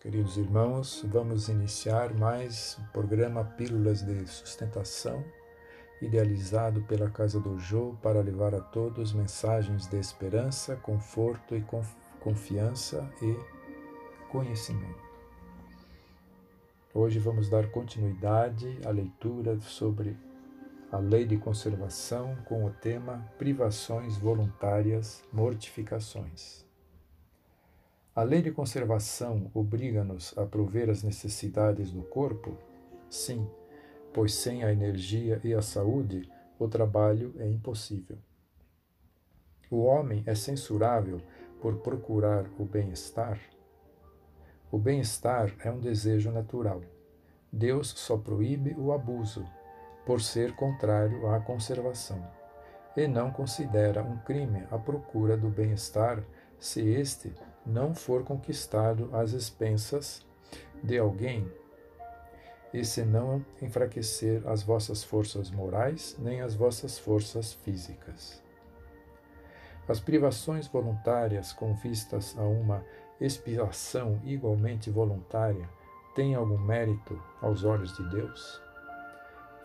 Queridos irmãos, vamos iniciar mais um programa Pílulas de Sustentação, idealizado pela Casa do Jô para levar a todos mensagens de esperança, conforto e confiança e conhecimento. Hoje vamos dar continuidade à leitura sobre a lei de conservação com o tema Privações voluntárias, mortificações. A lei de conservação obriga-nos a prover as necessidades do corpo? Sim, pois sem a energia e a saúde, o trabalho é impossível. O homem é censurável por procurar o bem-estar? O bem-estar é um desejo natural. Deus só proíbe o abuso, por ser contrário à conservação, e não considera um crime a procura do bem-estar se este não for conquistado às expensas de alguém, e se não enfraquecer as vossas forças morais nem as vossas forças físicas. As privações voluntárias com vistas a uma expiação igualmente voluntária têm algum mérito aos olhos de Deus?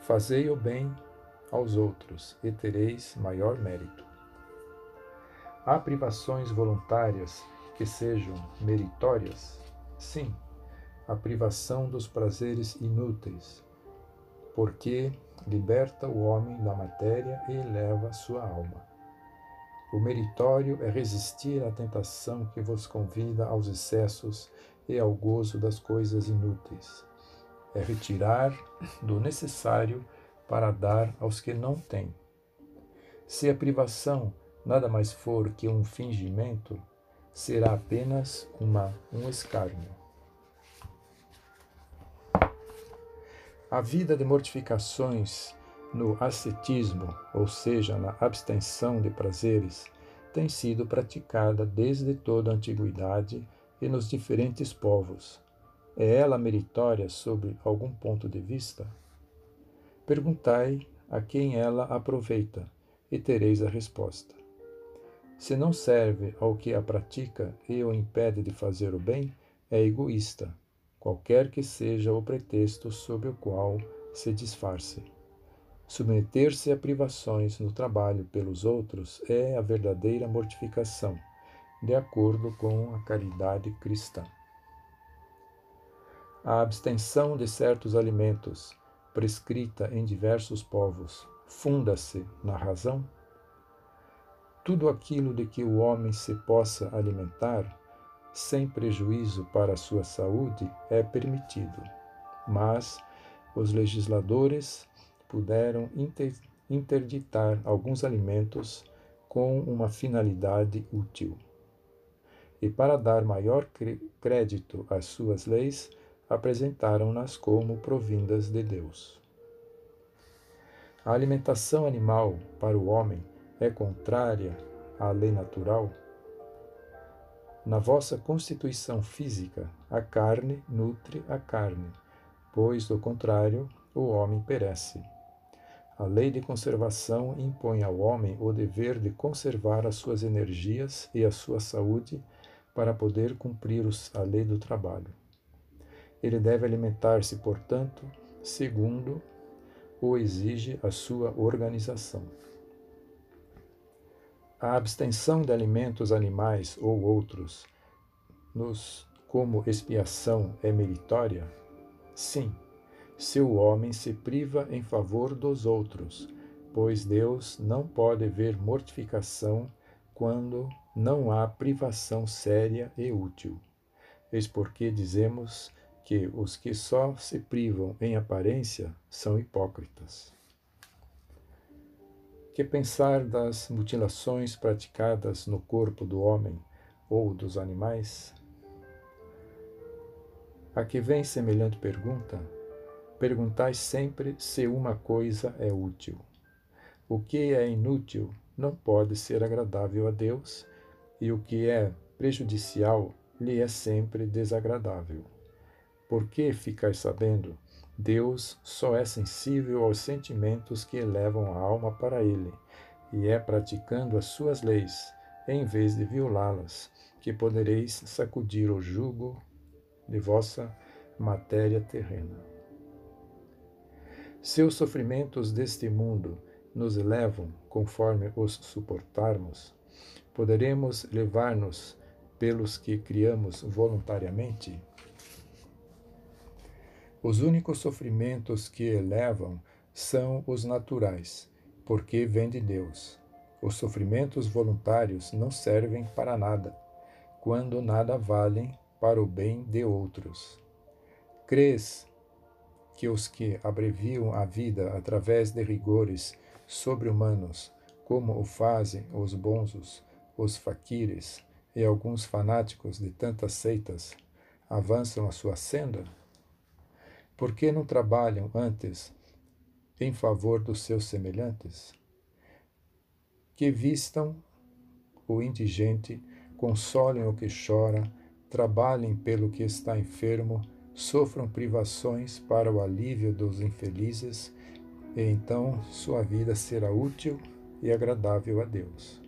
Fazei o bem aos outros e tereis maior mérito. Há privações voluntárias que sejam meritórias? Sim, a privação dos prazeres inúteis, porque liberta o homem da matéria e eleva sua alma. O meritório é resistir à tentação que vos convida aos excessos e ao gozo das coisas inúteis é retirar do necessário para dar aos que não têm. Se a privação nada mais for que um fingimento, será apenas uma, um escárnio. A vida de mortificações no ascetismo, ou seja, na abstenção de prazeres, tem sido praticada desde toda a antiguidade e nos diferentes povos, é ela meritória sob algum ponto de vista? Perguntai a quem ela aproveita, e tereis a resposta. Se não serve ao que a pratica e o impede de fazer o bem, é egoísta, qualquer que seja o pretexto sob o qual se disfarce. Submeter-se a privações no trabalho pelos outros é a verdadeira mortificação, de acordo com a caridade cristã a abstenção de certos alimentos, prescrita em diversos povos, funda-se na razão? Tudo aquilo de que o homem se possa alimentar, sem prejuízo para a sua saúde, é permitido. Mas os legisladores puderam interditar alguns alimentos com uma finalidade útil. E para dar maior crédito às suas leis, apresentaram-nas como provindas de Deus. A alimentação animal para o homem é contrária à lei natural? Na vossa constituição física, a carne nutre a carne, pois, do contrário, o homem perece. A lei de conservação impõe ao homem o dever de conservar as suas energias e a sua saúde para poder cumprir a lei do trabalho. Ele deve alimentar-se, portanto, segundo o exige a sua organização. A abstenção de alimentos animais ou outros, nos, como expiação, é meritória? Sim, se o homem se priva em favor dos outros, pois Deus não pode ver mortificação quando não há privação séria e útil. Eis porque dizemos que os que só se privam em aparência são hipócritas. Que pensar das mutilações praticadas no corpo do homem ou dos animais? A que vem semelhante pergunta, perguntai sempre se uma coisa é útil. O que é inútil não pode ser agradável a Deus, e o que é prejudicial lhe é sempre desagradável. Por que ficais sabendo? Deus só é sensível aos sentimentos que elevam a alma para Ele, e é praticando as suas leis, em vez de violá-las, que podereis sacudir o jugo de vossa matéria terrena. Se os sofrimentos deste mundo nos levam conforme os suportarmos, poderemos levar-nos pelos que criamos voluntariamente? Os únicos sofrimentos que elevam são os naturais, porque vêm de Deus. Os sofrimentos voluntários não servem para nada, quando nada valem para o bem de outros. Crês que os que abreviam a vida através de rigores sobre-humanos, como o fazem os bonzos, os faquires e alguns fanáticos de tantas seitas, avançam a sua senda? Por que não trabalham antes em favor dos seus semelhantes? Que vistam o indigente, consolem o que chora, trabalhem pelo que está enfermo, sofram privações para o alívio dos infelizes, e então sua vida será útil e agradável a Deus.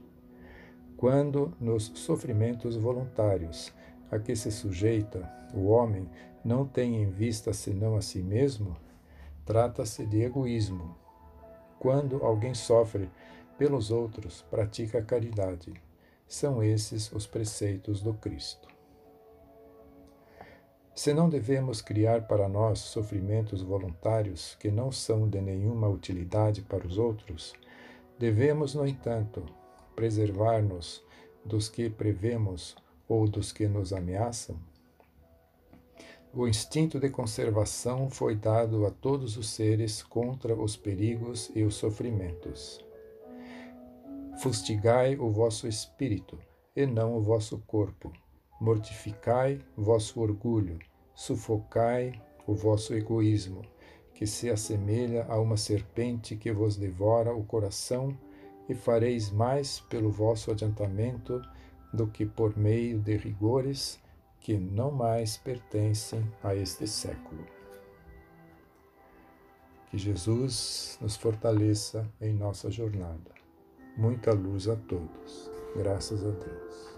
Quando nos sofrimentos voluntários a que se sujeita o homem não tem em vista senão a si mesmo, trata-se de egoísmo. Quando alguém sofre pelos outros, pratica a caridade. São esses os preceitos do Cristo. Se não devemos criar para nós sofrimentos voluntários que não são de nenhuma utilidade para os outros, devemos, no entanto, preservar-nos dos que prevemos ou dos que nos ameaçam? O instinto de conservação foi dado a todos os seres contra os perigos e os sofrimentos. Fustigai o vosso espírito, e não o vosso corpo Mortificai vosso orgulho, sufocai o vosso egoísmo, que se assemelha a uma serpente que vos devora o coração, e fareis mais pelo vosso adiantamento do que por meio de rigores que não mais pertencem a este século. Que Jesus nos fortaleça em nossa jornada. Muita luz a todos. Graças a Deus.